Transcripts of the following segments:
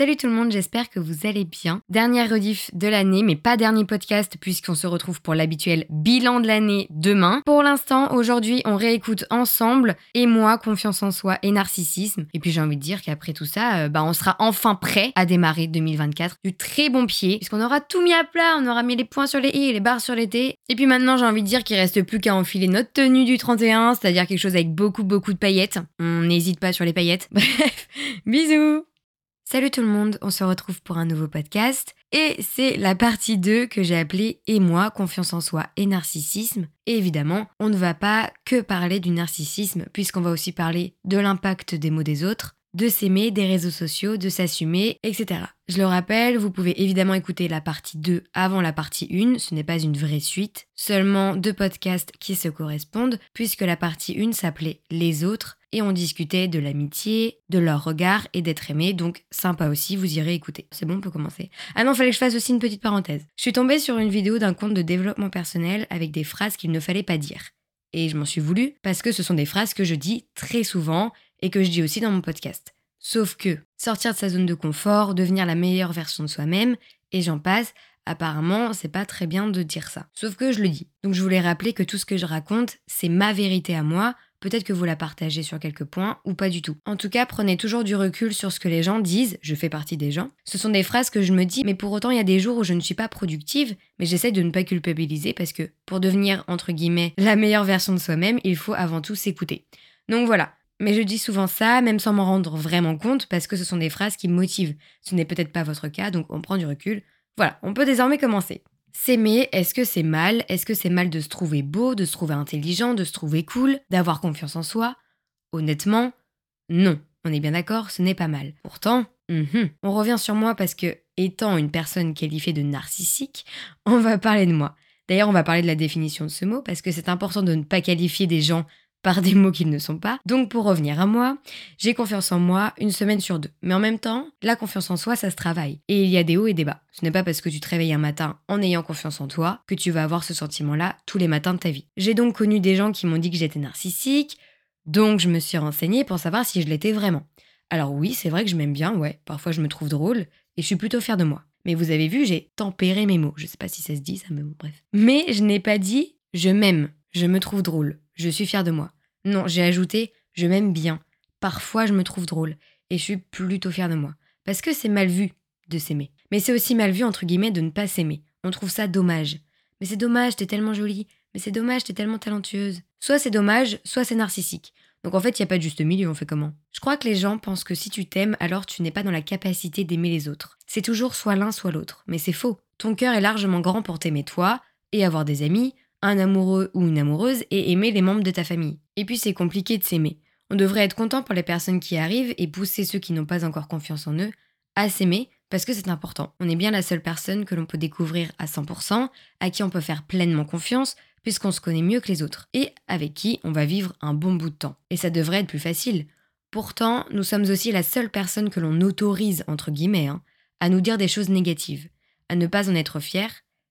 Salut tout le monde, j'espère que vous allez bien. Dernière rediff de l'année, mais pas dernier podcast puisqu'on se retrouve pour l'habituel bilan de l'année demain. Pour l'instant, aujourd'hui, on réécoute ensemble et moi, confiance en soi et narcissisme. Et puis j'ai envie de dire qu'après tout ça, euh, bah, on sera enfin prêt à démarrer 2024 du très bon pied puisqu'on aura tout mis à plat, on aura mis les points sur les i et les barres sur les t. Et puis maintenant, j'ai envie de dire qu'il reste plus qu'à enfiler notre tenue du 31, c'est-à-dire quelque chose avec beaucoup beaucoup de paillettes. On n'hésite pas sur les paillettes. Bref, bisous Salut tout le monde, on se retrouve pour un nouveau podcast et c'est la partie 2 que j'ai appelée Et moi, confiance en soi et narcissisme. Et évidemment, on ne va pas que parler du narcissisme puisqu'on va aussi parler de l'impact des mots des autres, de s'aimer, des réseaux sociaux, de s'assumer, etc. Je le rappelle, vous pouvez évidemment écouter la partie 2 avant la partie 1, ce n'est pas une vraie suite, seulement deux podcasts qui se correspondent puisque la partie 1 s'appelait Les autres et on discutait de l'amitié, de leur regard et d'être aimé, donc sympa aussi, vous irez écouter. C'est bon, on peut commencer. Ah non, fallait que je fasse aussi une petite parenthèse. Je suis tombée sur une vidéo d'un compte de développement personnel avec des phrases qu'il ne fallait pas dire. Et je m'en suis voulu parce que ce sont des phrases que je dis très souvent et que je dis aussi dans mon podcast. Sauf que sortir de sa zone de confort, devenir la meilleure version de soi-même, et j'en passe, apparemment, c'est pas très bien de dire ça. Sauf que je le dis. Donc je voulais rappeler que tout ce que je raconte, c'est ma vérité à moi, Peut-être que vous la partagez sur quelques points ou pas du tout. En tout cas, prenez toujours du recul sur ce que les gens disent, je fais partie des gens. Ce sont des phrases que je me dis, mais pour autant, il y a des jours où je ne suis pas productive, mais j'essaie de ne pas culpabiliser parce que pour devenir, entre guillemets, la meilleure version de soi-même, il faut avant tout s'écouter. Donc voilà. Mais je dis souvent ça, même sans m'en rendre vraiment compte, parce que ce sont des phrases qui me motivent. Ce n'est peut-être pas votre cas, donc on prend du recul. Voilà, on peut désormais commencer. S'aimer, est-ce que c'est mal? Est-ce que c'est mal de se trouver beau, de se trouver intelligent, de se trouver cool, d'avoir confiance en soi? Honnêtement, non. On est bien d'accord, ce n'est pas mal. Pourtant, on revient sur moi parce que, étant une personne qualifiée de narcissique, on va parler de moi. D'ailleurs, on va parler de la définition de ce mot parce que c'est important de ne pas qualifier des gens par des mots qu'ils ne sont pas. Donc pour revenir à moi, j'ai confiance en moi une semaine sur deux. Mais en même temps, la confiance en soi, ça se travaille. Et il y a des hauts et des bas. Ce n'est pas parce que tu te réveilles un matin en ayant confiance en toi que tu vas avoir ce sentiment-là tous les matins de ta vie. J'ai donc connu des gens qui m'ont dit que j'étais narcissique, donc je me suis renseignée pour savoir si je l'étais vraiment. Alors oui, c'est vrai que je m'aime bien, ouais, parfois je me trouve drôle, et je suis plutôt fière de moi. Mais vous avez vu, j'ai tempéré mes mots. Je sais pas si ça se dit, ça, mais bon, bref. Mais je n'ai pas dit je m'aime, je me trouve drôle je suis fière de moi. Non, j'ai ajouté je m'aime bien. Parfois, je me trouve drôle et je suis plutôt fière de moi. Parce que c'est mal vu de s'aimer. Mais c'est aussi mal vu, entre guillemets, de ne pas s'aimer. On trouve ça dommage. Mais c'est dommage, t'es tellement jolie. Mais c'est dommage, t'es tellement talentueuse. Soit c'est dommage, soit c'est narcissique. Donc en fait, il n'y a pas de juste milieu, on fait comment? Je crois que les gens pensent que si tu t'aimes, alors tu n'es pas dans la capacité d'aimer les autres. C'est toujours soit l'un, soit l'autre. Mais c'est faux. Ton cœur est largement grand pour t'aimer toi, et avoir des amis, un amoureux ou une amoureuse et aimer les membres de ta famille. Et puis c'est compliqué de s'aimer. On devrait être content pour les personnes qui arrivent et pousser ceux qui n'ont pas encore confiance en eux à s'aimer parce que c'est important. On est bien la seule personne que l'on peut découvrir à 100%, à qui on peut faire pleinement confiance puisqu'on se connaît mieux que les autres et avec qui on va vivre un bon bout de temps. Et ça devrait être plus facile. Pourtant, nous sommes aussi la seule personne que l'on autorise, entre guillemets, hein, à nous dire des choses négatives, à ne pas en être fier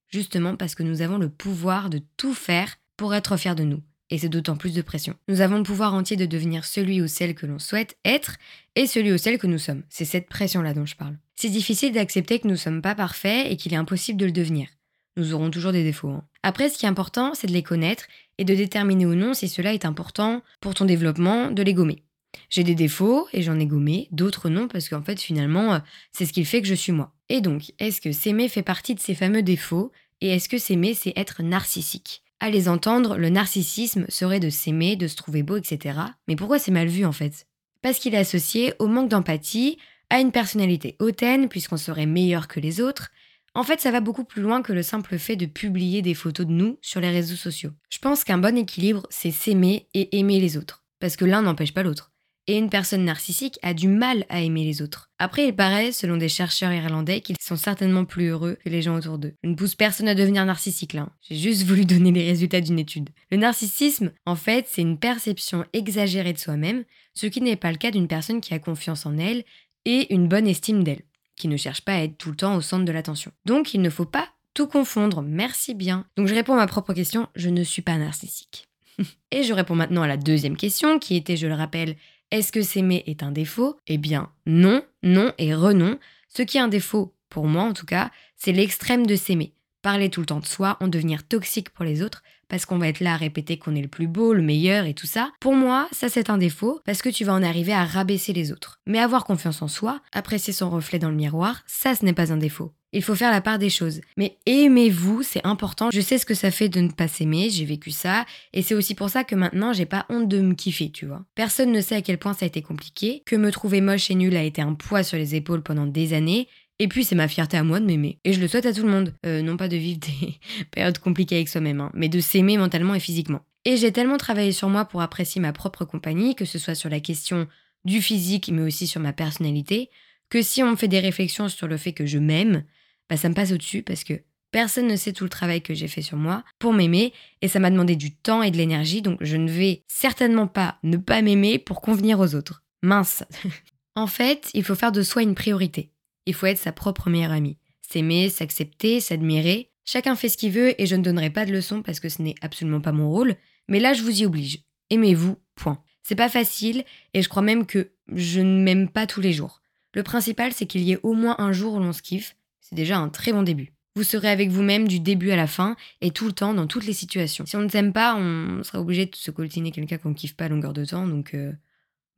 justement parce que nous avons le pouvoir de tout faire pour être fiers de nous. Et c'est d'autant plus de pression. Nous avons le pouvoir entier de devenir celui ou celle que l'on souhaite être et celui ou celle que nous sommes. C'est cette pression-là dont je parle. C'est difficile d'accepter que nous ne sommes pas parfaits et qu'il est impossible de le devenir. Nous aurons toujours des défauts. Hein. Après, ce qui est important, c'est de les connaître et de déterminer ou non si cela est important pour ton développement, de les gommer. J'ai des défauts et j'en ai gommé, d'autres non, parce qu'en fait, finalement, euh, c'est ce qui fait que je suis moi. Et donc, est-ce que s'aimer fait partie de ces fameux défauts Et est-ce que s'aimer, c'est être narcissique? À les entendre, le narcissisme serait de s'aimer, de se trouver beau, etc. Mais pourquoi c'est mal vu en fait? Parce qu'il est associé au manque d'empathie, à une personnalité hautaine, puisqu'on serait meilleur que les autres. En fait, ça va beaucoup plus loin que le simple fait de publier des photos de nous sur les réseaux sociaux. Je pense qu'un bon équilibre, c'est s'aimer et aimer les autres. Parce que l'un n'empêche pas l'autre et une personne narcissique a du mal à aimer les autres. Après, il paraît, selon des chercheurs irlandais, qu'ils sont certainement plus heureux que les gens autour d'eux. Je ne pousse personne à devenir narcissique là. Hein. J'ai juste voulu donner les résultats d'une étude. Le narcissisme, en fait, c'est une perception exagérée de soi-même, ce qui n'est pas le cas d'une personne qui a confiance en elle et une bonne estime d'elle, qui ne cherche pas à être tout le temps au centre de l'attention. Donc, il ne faut pas tout confondre, merci bien. Donc je réponds à ma propre question, je ne suis pas narcissique. et je réponds maintenant à la deuxième question, qui était, je le rappelle, est-ce que s'aimer est un défaut? Eh bien, non, non et renon. Ce qui est un défaut, pour moi en tout cas, c'est l'extrême de s'aimer. Parler tout le temps de soi, en devenir toxique pour les autres, parce qu'on va être là à répéter qu'on est le plus beau, le meilleur et tout ça. Pour moi, ça c'est un défaut, parce que tu vas en arriver à rabaisser les autres. Mais avoir confiance en soi, apprécier son reflet dans le miroir, ça ce n'est pas un défaut. Il faut faire la part des choses. Mais aimez-vous, c'est important. Je sais ce que ça fait de ne pas s'aimer, j'ai vécu ça, et c'est aussi pour ça que maintenant j'ai pas honte de me kiffer, tu vois. Personne ne sait à quel point ça a été compliqué, que me trouver moche et nul a été un poids sur les épaules pendant des années, et puis c'est ma fierté à moi de m'aimer. Et je le souhaite à tout le monde. Euh, non pas de vivre des périodes compliquées avec soi-même, hein, mais de s'aimer mentalement et physiquement. Et j'ai tellement travaillé sur moi pour apprécier ma propre compagnie, que ce soit sur la question du physique, mais aussi sur ma personnalité, que si on me fait des réflexions sur le fait que je m'aime, bah ça me passe au-dessus parce que personne ne sait tout le travail que j'ai fait sur moi pour m'aimer, et ça m'a demandé du temps et de l'énergie, donc je ne vais certainement pas ne pas m'aimer pour convenir aux autres. Mince. en fait, il faut faire de soi une priorité. Il faut être sa propre meilleure amie. S'aimer, s'accepter, s'admirer. Chacun fait ce qu'il veut et je ne donnerai pas de leçons parce que ce n'est absolument pas mon rôle, mais là je vous y oblige. Aimez-vous, point. C'est pas facile et je crois même que je ne m'aime pas tous les jours. Le principal c'est qu'il y ait au moins un jour où l'on se kiffe, c'est déjà un très bon début. Vous serez avec vous-même du début à la fin et tout le temps dans toutes les situations. Si on ne s'aime pas, on sera obligé de se coltiner quelqu'un qu'on ne kiffe pas à longueur de temps, donc euh,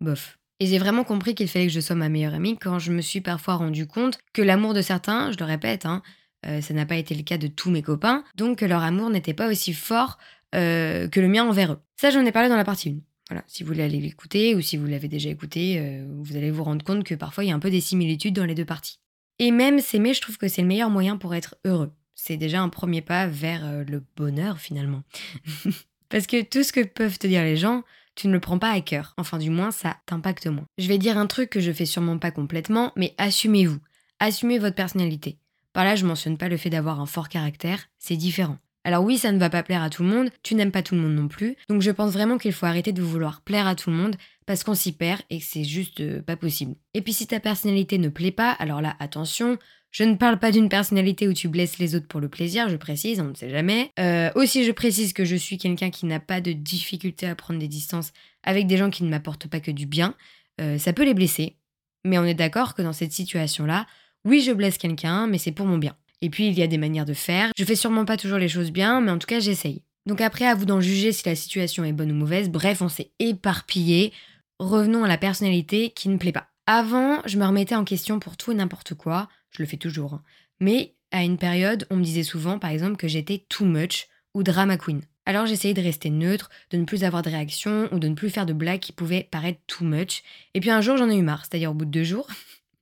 bof. Et j'ai vraiment compris qu'il fallait que je sois ma meilleure amie quand je me suis parfois rendu compte que l'amour de certains, je le répète, hein, euh, ça n'a pas été le cas de tous mes copains, donc que leur amour n'était pas aussi fort euh, que le mien envers eux. Ça, j'en ai parlé dans la partie 1. Voilà, si vous voulez aller l'écouter ou si vous l'avez déjà écouté, euh, vous allez vous rendre compte que parfois il y a un peu des similitudes dans les deux parties. Et même s'aimer, je trouve que c'est le meilleur moyen pour être heureux. C'est déjà un premier pas vers le bonheur finalement. Parce que tout ce que peuvent te dire les gens, tu ne le prends pas à cœur. Enfin, du moins, ça t'impacte moins. Je vais dire un truc que je fais sûrement pas complètement, mais assumez-vous. Assumez votre personnalité. Par là, je mentionne pas le fait d'avoir un fort caractère, c'est différent. Alors oui, ça ne va pas plaire à tout le monde, tu n'aimes pas tout le monde non plus, donc je pense vraiment qu'il faut arrêter de vouloir plaire à tout le monde parce qu'on s'y perd et c'est juste euh, pas possible. Et puis si ta personnalité ne plaît pas, alors là, attention, je ne parle pas d'une personnalité où tu blesses les autres pour le plaisir, je précise, on ne sait jamais. Euh, aussi, je précise que je suis quelqu'un qui n'a pas de difficulté à prendre des distances avec des gens qui ne m'apportent pas que du bien. Euh, ça peut les blesser, mais on est d'accord que dans cette situation-là, oui, je blesse quelqu'un, mais c'est pour mon bien. Et puis, il y a des manières de faire. Je fais sûrement pas toujours les choses bien, mais en tout cas, j'essaye. Donc après, à vous d'en juger si la situation est bonne ou mauvaise. Bref, on s'est éparpillé. Revenons à la personnalité qui ne plaît pas. Avant, je me remettais en question pour tout et n'importe quoi je le fais toujours. Hein. Mais à une période, on me disait souvent, par exemple, que j'étais too much ou drama queen. Alors j'essayais de rester neutre, de ne plus avoir de réaction ou de ne plus faire de blagues qui pouvaient paraître too much. Et puis un jour, j'en ai eu marre, c'est-à-dire au bout de deux jours.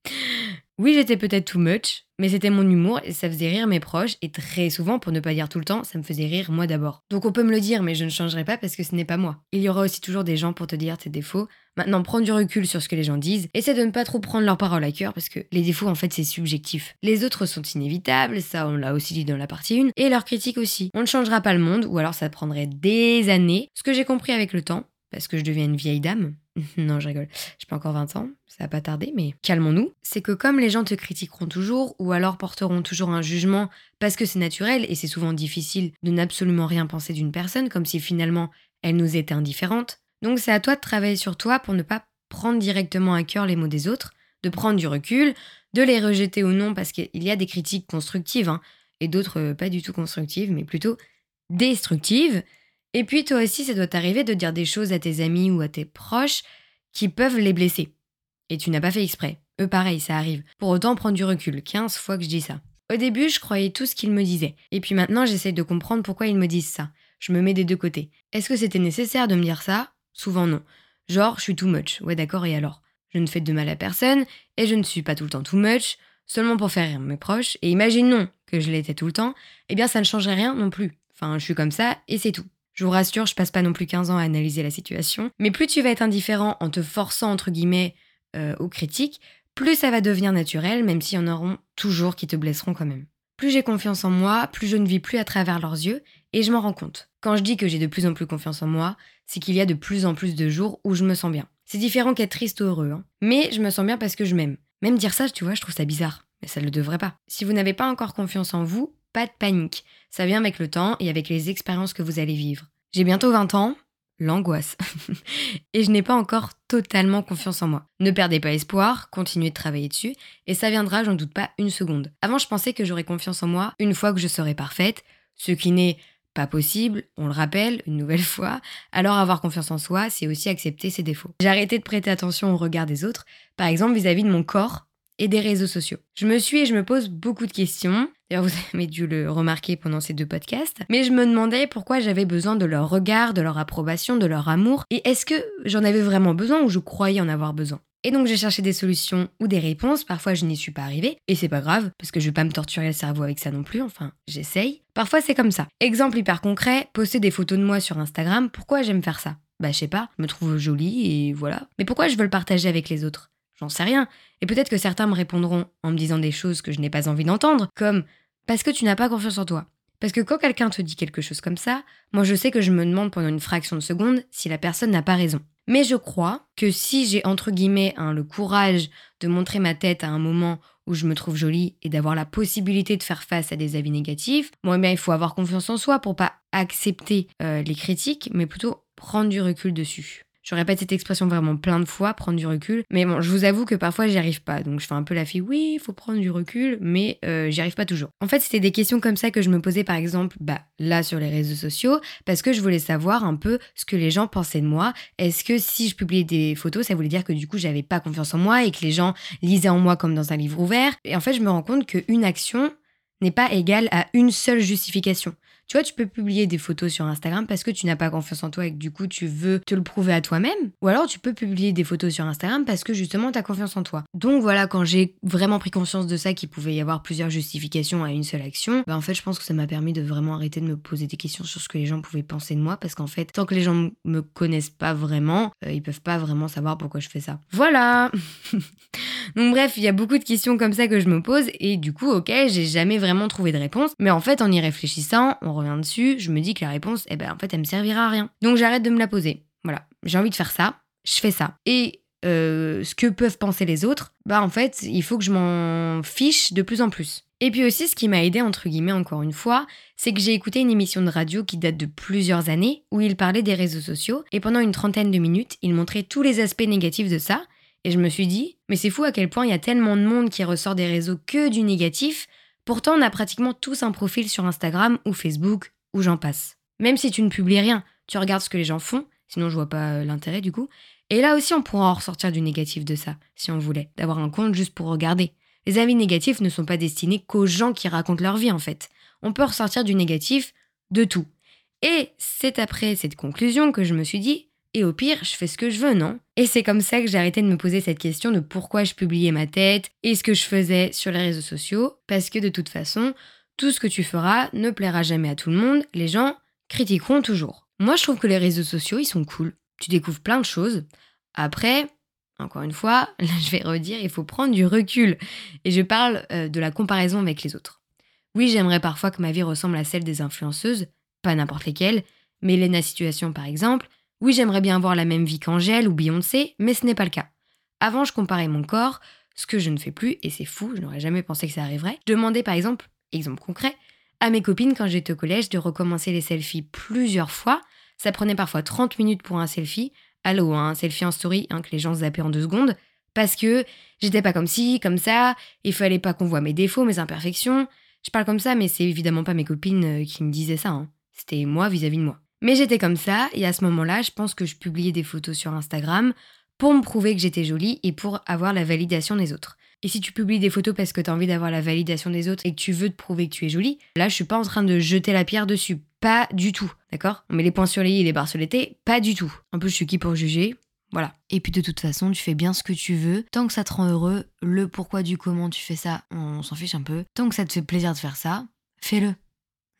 oui, j'étais peut-être too much, mais c'était mon humour et ça faisait rire mes proches et très souvent, pour ne pas dire tout le temps, ça me faisait rire moi d'abord. Donc on peut me le dire, mais je ne changerai pas parce que ce n'est pas moi. Il y aura aussi toujours des gens pour te dire tes défauts. Maintenant, prends du recul sur ce que les gens disent. Essaie de ne pas trop prendre leurs paroles à cœur parce que les défauts, en fait, c'est subjectif. Les autres sont inévitables, ça on l'a aussi dit dans la partie 1, et leurs critiques aussi. On ne changera pas le monde, ou alors ça prendrait des années. Ce que j'ai compris avec le temps, parce que je deviens une vieille dame, non, je rigole. J'ai pas encore 20 ans, ça va pas tarder, mais calmons-nous. C'est que comme les gens te critiqueront toujours, ou alors porteront toujours un jugement parce que c'est naturel et c'est souvent difficile de n'absolument rien penser d'une personne, comme si finalement elle nous était indifférente. Donc c'est à toi de travailler sur toi pour ne pas prendre directement à cœur les mots des autres, de prendre du recul, de les rejeter ou non, parce qu'il y a des critiques constructives, hein, et d'autres euh, pas du tout constructives, mais plutôt destructives. Et puis toi aussi, ça doit t'arriver de dire des choses à tes amis ou à tes proches qui peuvent les blesser. Et tu n'as pas fait exprès. Eux pareil, ça arrive. Pour autant, prendre du recul. 15 fois que je dis ça. Au début, je croyais tout ce qu'ils me disaient. Et puis maintenant, j'essaie de comprendre pourquoi ils me disent ça. Je me mets des deux côtés. Est-ce que c'était nécessaire de me dire ça? Souvent non. Genre, je suis too much. Ouais, d'accord, et alors? Je ne fais de mal à personne, et je ne suis pas tout le temps too much, seulement pour faire rire mes proches, et imaginons que je l'étais tout le temps, eh bien ça ne changerait rien non plus. Enfin, je suis comme ça, et c'est tout. Je vous rassure, je passe pas non plus 15 ans à analyser la situation. Mais plus tu vas être indifférent en te forçant, entre guillemets, euh, aux critiques, plus ça va devenir naturel, même s'il y en auront toujours qui te blesseront quand même. Plus j'ai confiance en moi, plus je ne vis plus à travers leurs yeux, et je m'en rends compte. Quand je dis que j'ai de plus en plus confiance en moi, c'est qu'il y a de plus en plus de jours où je me sens bien. C'est différent qu'être triste ou heureux, hein. mais je me sens bien parce que je m'aime. Même dire ça, tu vois, je trouve ça bizarre, mais ça ne le devrait pas. Si vous n'avez pas encore confiance en vous, pas de panique. Ça vient avec le temps et avec les expériences que vous allez vivre. J'ai bientôt 20 ans. L'angoisse. et je n'ai pas encore totalement confiance en moi. Ne perdez pas espoir, continuez de travailler dessus, et ça viendra, j'en doute pas une seconde. Avant, je pensais que j'aurais confiance en moi une fois que je serais parfaite, ce qui n'est pas possible, on le rappelle une nouvelle fois, alors avoir confiance en soi, c'est aussi accepter ses défauts. J'ai arrêté de prêter attention au regard des autres, par exemple vis-à-vis de mon corps et des réseaux sociaux. Je me suis et je me pose beaucoup de questions. D'ailleurs, vous avez dû le remarquer pendant ces deux podcasts. Mais je me demandais pourquoi j'avais besoin de leur regard, de leur approbation, de leur amour. Et est-ce que j'en avais vraiment besoin ou je croyais en avoir besoin? Et donc j'ai cherché des solutions ou des réponses, parfois je n'y suis pas arrivée, et c'est pas grave, parce que je vais pas me torturer le cerveau avec ça non plus, enfin j'essaye. Parfois c'est comme ça. Exemple hyper concret, poster des photos de moi sur Instagram, pourquoi j'aime faire ça? Bah je sais pas, je me trouve jolie et voilà. Mais pourquoi je veux le partager avec les autres? J'en sais rien. Et peut-être que certains me répondront en me disant des choses que je n'ai pas envie d'entendre, comme parce que tu n'as pas confiance en toi. Parce que quand quelqu'un te dit quelque chose comme ça, moi je sais que je me demande pendant une fraction de seconde si la personne n'a pas raison. Mais je crois que si j'ai entre guillemets hein, le courage de montrer ma tête à un moment où je me trouve jolie et d'avoir la possibilité de faire face à des avis négatifs, bon eh il faut avoir confiance en soi pour pas accepter euh, les critiques, mais plutôt prendre du recul dessus. Je répète cette expression vraiment plein de fois, prendre du recul. Mais bon, je vous avoue que parfois j'y arrive pas. Donc je fais un peu la fille, oui, il faut prendre du recul, mais euh, j'y arrive pas toujours. En fait, c'était des questions comme ça que je me posais par exemple, bah là sur les réseaux sociaux, parce que je voulais savoir un peu ce que les gens pensaient de moi. Est-ce que si je publiais des photos, ça voulait dire que du coup j'avais pas confiance en moi et que les gens lisaient en moi comme dans un livre ouvert? Et en fait, je me rends compte qu'une action n'est pas égale à une seule justification. Tu vois, tu peux publier des photos sur Instagram parce que tu n'as pas confiance en toi et que du coup tu veux te le prouver à toi-même. Ou alors tu peux publier des photos sur Instagram parce que justement tu as confiance en toi. Donc voilà, quand j'ai vraiment pris conscience de ça, qu'il pouvait y avoir plusieurs justifications à une seule action, bah en fait je pense que ça m'a permis de vraiment arrêter de me poser des questions sur ce que les gens pouvaient penser de moi parce qu'en fait, tant que les gens me connaissent pas vraiment, euh, ils peuvent pas vraiment savoir pourquoi je fais ça. Voilà Donc bref, il y a beaucoup de questions comme ça que je me pose et du coup, ok, j'ai jamais vraiment trouvé de réponse. Mais en fait, en y réfléchissant, on revient dessus, je me dis que la réponse, eh ben, en fait, elle me servira à rien. Donc j'arrête de me la poser. Voilà, j'ai envie de faire ça, je fais ça. Et euh, ce que peuvent penser les autres, bah en fait, il faut que je m'en fiche de plus en plus. Et puis aussi, ce qui m'a aidé, entre guillemets, encore une fois, c'est que j'ai écouté une émission de radio qui date de plusieurs années, où il parlait des réseaux sociaux, et pendant une trentaine de minutes, il montrait tous les aspects négatifs de ça, et je me suis dit, mais c'est fou à quel point il y a tellement de monde qui ressort des réseaux que du négatif, Pourtant, on a pratiquement tous un profil sur Instagram ou Facebook, ou j'en passe. Même si tu ne publies rien, tu regardes ce que les gens font, sinon je vois pas euh, l'intérêt du coup. Et là aussi, on pourra en ressortir du négatif de ça, si on voulait, d'avoir un compte juste pour regarder. Les avis négatifs ne sont pas destinés qu'aux gens qui racontent leur vie en fait. On peut ressortir du négatif de tout. Et c'est après cette conclusion que je me suis dit, et au pire, je fais ce que je veux, non? Et c'est comme ça que j'ai arrêté de me poser cette question de pourquoi je publiais ma tête et ce que je faisais sur les réseaux sociaux, parce que de toute façon, tout ce que tu feras ne plaira jamais à tout le monde, les gens critiqueront toujours. Moi, je trouve que les réseaux sociaux, ils sont cool. Tu découvres plein de choses. Après, encore une fois, là je vais redire, il faut prendre du recul. Et je parle euh, de la comparaison avec les autres. Oui, j'aimerais parfois que ma vie ressemble à celle des influenceuses, pas n'importe lesquelles, mais Lena Situation par exemple, oui, j'aimerais bien avoir la même vie qu'Angèle ou Beyoncé, mais ce n'est pas le cas. Avant, je comparais mon corps, ce que je ne fais plus, et c'est fou, je n'aurais jamais pensé que ça arriverait. Je demandais par exemple, exemple concret, à mes copines quand j'étais au collège de recommencer les selfies plusieurs fois. Ça prenait parfois 30 minutes pour un selfie. Allô, un selfie en story, hein, que les gens zappaient en deux secondes. Parce que j'étais pas comme ci, comme ça, il fallait pas qu'on voit mes défauts, mes imperfections. Je parle comme ça, mais c'est évidemment pas mes copines euh, qui me disaient ça. Hein. C'était moi vis à -vis de moi. Mais j'étais comme ça, et à ce moment-là, je pense que je publiais des photos sur Instagram pour me prouver que j'étais jolie et pour avoir la validation des autres. Et si tu publies des photos parce que tu as envie d'avoir la validation des autres et que tu veux te prouver que tu es jolie, là je suis pas en train de jeter la pierre dessus. Pas du tout. D'accord? On met les points sur les i et les barres sur. Pas du tout. En plus, je suis qui pour juger? Voilà. Et puis de toute façon, tu fais bien ce que tu veux. Tant que ça te rend heureux, le pourquoi du comment tu fais ça, on s'en fiche un peu. Tant que ça te fait plaisir de faire ça, fais-le.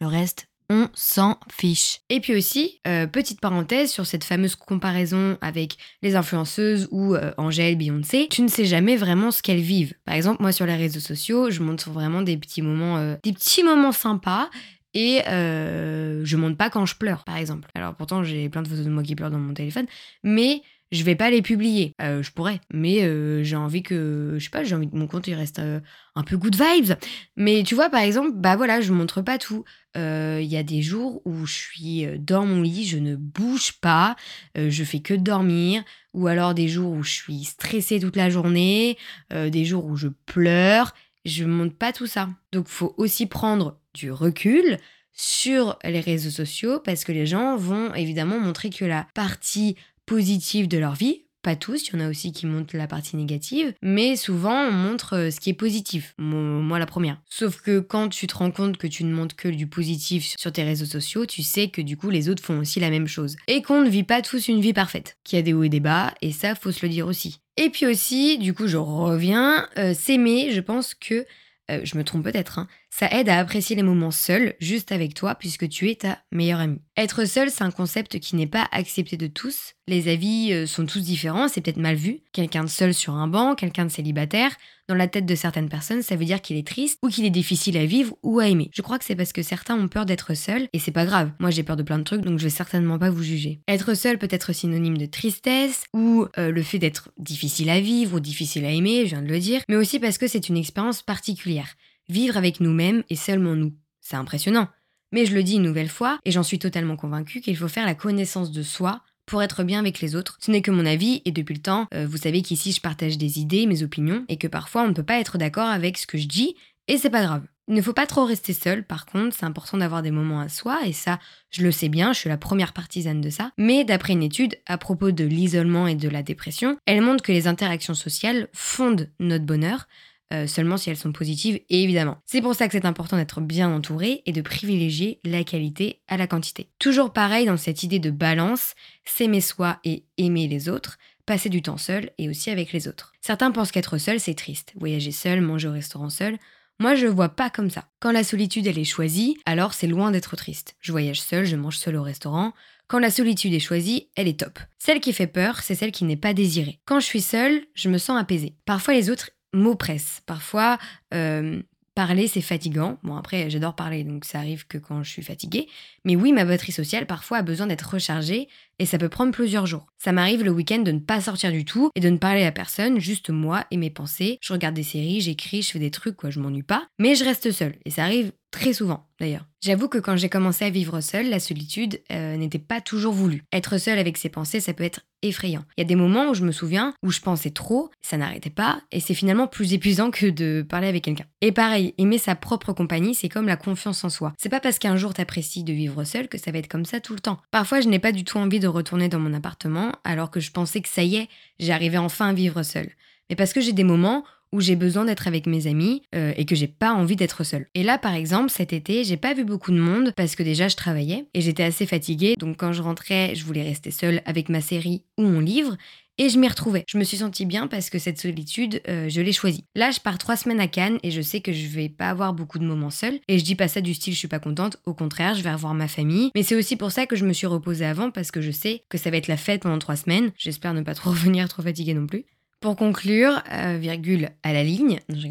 Le reste, on s'en fiche. Et puis aussi, euh, petite parenthèse sur cette fameuse comparaison avec les influenceuses ou euh, Angèle, Beyoncé, tu ne sais jamais vraiment ce qu'elles vivent. Par exemple, moi sur les réseaux sociaux, je montre vraiment des petits moments, euh, des petits moments sympas. Et je montre pas quand je pleure, par exemple. Alors pourtant, j'ai plein de photos de moi qui pleurent dans mon téléphone, mais je vais pas les publier. Euh, je pourrais, mais euh, j'ai envie que, je sais pas, j'ai envie que mon compte il reste euh, un peu good vibes. Mais tu vois, par exemple, bah voilà, je montre pas tout. Il y a des jours où je suis dans mon lit, je ne bouge pas, je fais que dormir, ou alors des jours où je suis stressée toute la journée, des jours où je pleure. Je montre pas tout ça. Donc, faut aussi prendre du recul sur les réseaux sociaux parce que les gens vont évidemment montrer que la partie positive de leur vie. Pas tous, il y en a aussi qui montrent la partie négative, mais souvent on montre euh, ce qui est positif. Moi la première. Sauf que quand tu te rends compte que tu ne montres que du positif sur tes réseaux sociaux, tu sais que du coup les autres font aussi la même chose. Et qu'on ne vit pas tous une vie parfaite, qu'il y a des hauts et des bas, et ça faut se le dire aussi. Et puis aussi, du coup je reviens, euh, s'aimer, je pense que euh, je me trompe peut-être, hein, ça aide à apprécier les moments seuls, juste avec toi, puisque tu es ta meilleure amie. Être seul, c'est un concept qui n'est pas accepté de tous. Les avis euh, sont tous différents, c'est peut-être mal vu. Quelqu'un de seul sur un banc, quelqu'un de célibataire, dans la tête de certaines personnes, ça veut dire qu'il est triste ou qu'il est difficile à vivre ou à aimer. Je crois que c'est parce que certains ont peur d'être seuls, et c'est pas grave. Moi j'ai peur de plein de trucs, donc je vais certainement pas vous juger. Être seul peut être synonyme de tristesse, ou euh, le fait d'être difficile à vivre ou difficile à aimer, je viens de le dire, mais aussi parce que c'est une expérience particulière vivre avec nous-mêmes et seulement nous. C'est impressionnant. Mais je le dis une nouvelle fois, et j'en suis totalement convaincue qu'il faut faire la connaissance de soi pour être bien avec les autres. Ce n'est que mon avis, et depuis le temps, euh, vous savez qu'ici je partage des idées, mes opinions, et que parfois on ne peut pas être d'accord avec ce que je dis, et c'est pas grave. Il ne faut pas trop rester seul, par contre, c'est important d'avoir des moments à soi, et ça, je le sais bien, je suis la première partisane de ça. Mais d'après une étude à propos de l'isolement et de la dépression, elle montre que les interactions sociales fondent notre bonheur, euh, seulement si elles sont positives, évidemment. C'est pour ça que c'est important d'être bien entouré et de privilégier la qualité à la quantité. Toujours pareil dans cette idée de balance, s'aimer soi et aimer les autres, passer du temps seul et aussi avec les autres. Certains pensent qu'être seul c'est triste, voyager seul, manger au restaurant seul. Moi, je vois pas comme ça. Quand la solitude elle est choisie, alors c'est loin d'être triste. Je voyage seul, je mange seul au restaurant. Quand la solitude est choisie, elle est top. Celle qui fait peur, c'est celle qui n'est pas désirée. Quand je suis seule, je me sens apaisée. Parfois les autres mots presse. Parfois, euh, parler, c'est fatigant. Bon, après, j'adore parler, donc ça arrive que quand je suis fatiguée. Mais oui, ma batterie sociale, parfois, a besoin d'être rechargée et ça peut prendre plusieurs jours. Ça m'arrive le week-end de ne pas sortir du tout et de ne parler à personne, juste moi et mes pensées. Je regarde des séries, j'écris, je fais des trucs, quoi, je m'ennuie pas. Mais je reste seule et ça arrive très souvent d'ailleurs. J'avoue que quand j'ai commencé à vivre seule, la solitude euh, n'était pas toujours voulue. Être seule avec ses pensées, ça peut être effrayant. Il y a des moments où je me souviens où je pensais trop, ça n'arrêtait pas, et c'est finalement plus épuisant que de parler avec quelqu'un. Et pareil, aimer sa propre compagnie, c'est comme la confiance en soi. C'est pas parce qu'un jour t'apprécies de vivre seule que ça va être comme ça tout le temps. Parfois, je n'ai pas du tout envie de retourner dans mon appartement alors que je pensais que ça y est, j'arrivais enfin à vivre seule. Mais parce que j'ai des moments où j'ai besoin d'être avec mes amis euh, et que j'ai pas envie d'être seule. Et là, par exemple, cet été, j'ai pas vu beaucoup de monde parce que déjà je travaillais et j'étais assez fatiguée. Donc quand je rentrais, je voulais rester seule avec ma série ou mon livre. Et je m'y retrouvais. Je me suis sentie bien parce que cette solitude, euh, je l'ai choisie. Là, je pars trois semaines à Cannes et je sais que je vais pas avoir beaucoup de moments seuls. Et je dis pas ça du style je suis pas contente. Au contraire, je vais revoir ma famille. Mais c'est aussi pour ça que je me suis reposée avant parce que je sais que ça va être la fête pendant trois semaines. J'espère ne pas trop revenir trop fatiguée non plus. Pour conclure, euh, virgule à la ligne, je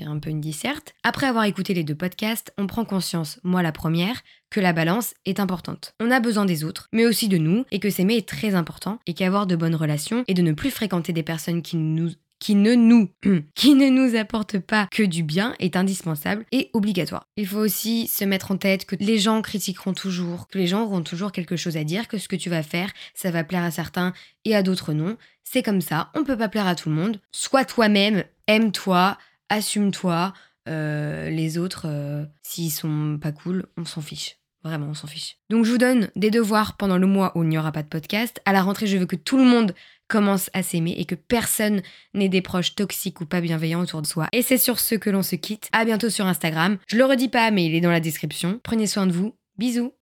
on un peu une disserte. Après avoir écouté les deux podcasts, on prend conscience, moi la première, que la balance est importante. On a besoin des autres, mais aussi de nous, et que s'aimer est très important, et qu'avoir de bonnes relations et de ne plus fréquenter des personnes qui nous qui ne nous qui ne nous pas que du bien est indispensable et obligatoire. Il faut aussi se mettre en tête que les gens critiqueront toujours, que les gens auront toujours quelque chose à dire, que ce que tu vas faire, ça va plaire à certains et à d'autres non. C'est comme ça, on peut pas plaire à tout le monde. Sois toi-même, aime-toi, assume-toi. Euh, les autres, euh, s'ils sont pas cool, on s'en fiche. Vraiment, on s'en fiche. Donc je vous donne des devoirs pendant le mois où il n'y aura pas de podcast. À la rentrée, je veux que tout le monde commence à s'aimer et que personne n'ait des proches toxiques ou pas bienveillants autour de soi. Et c'est sur ce que l'on se quitte. À bientôt sur Instagram. Je le redis pas, mais il est dans la description. Prenez soin de vous. Bisous.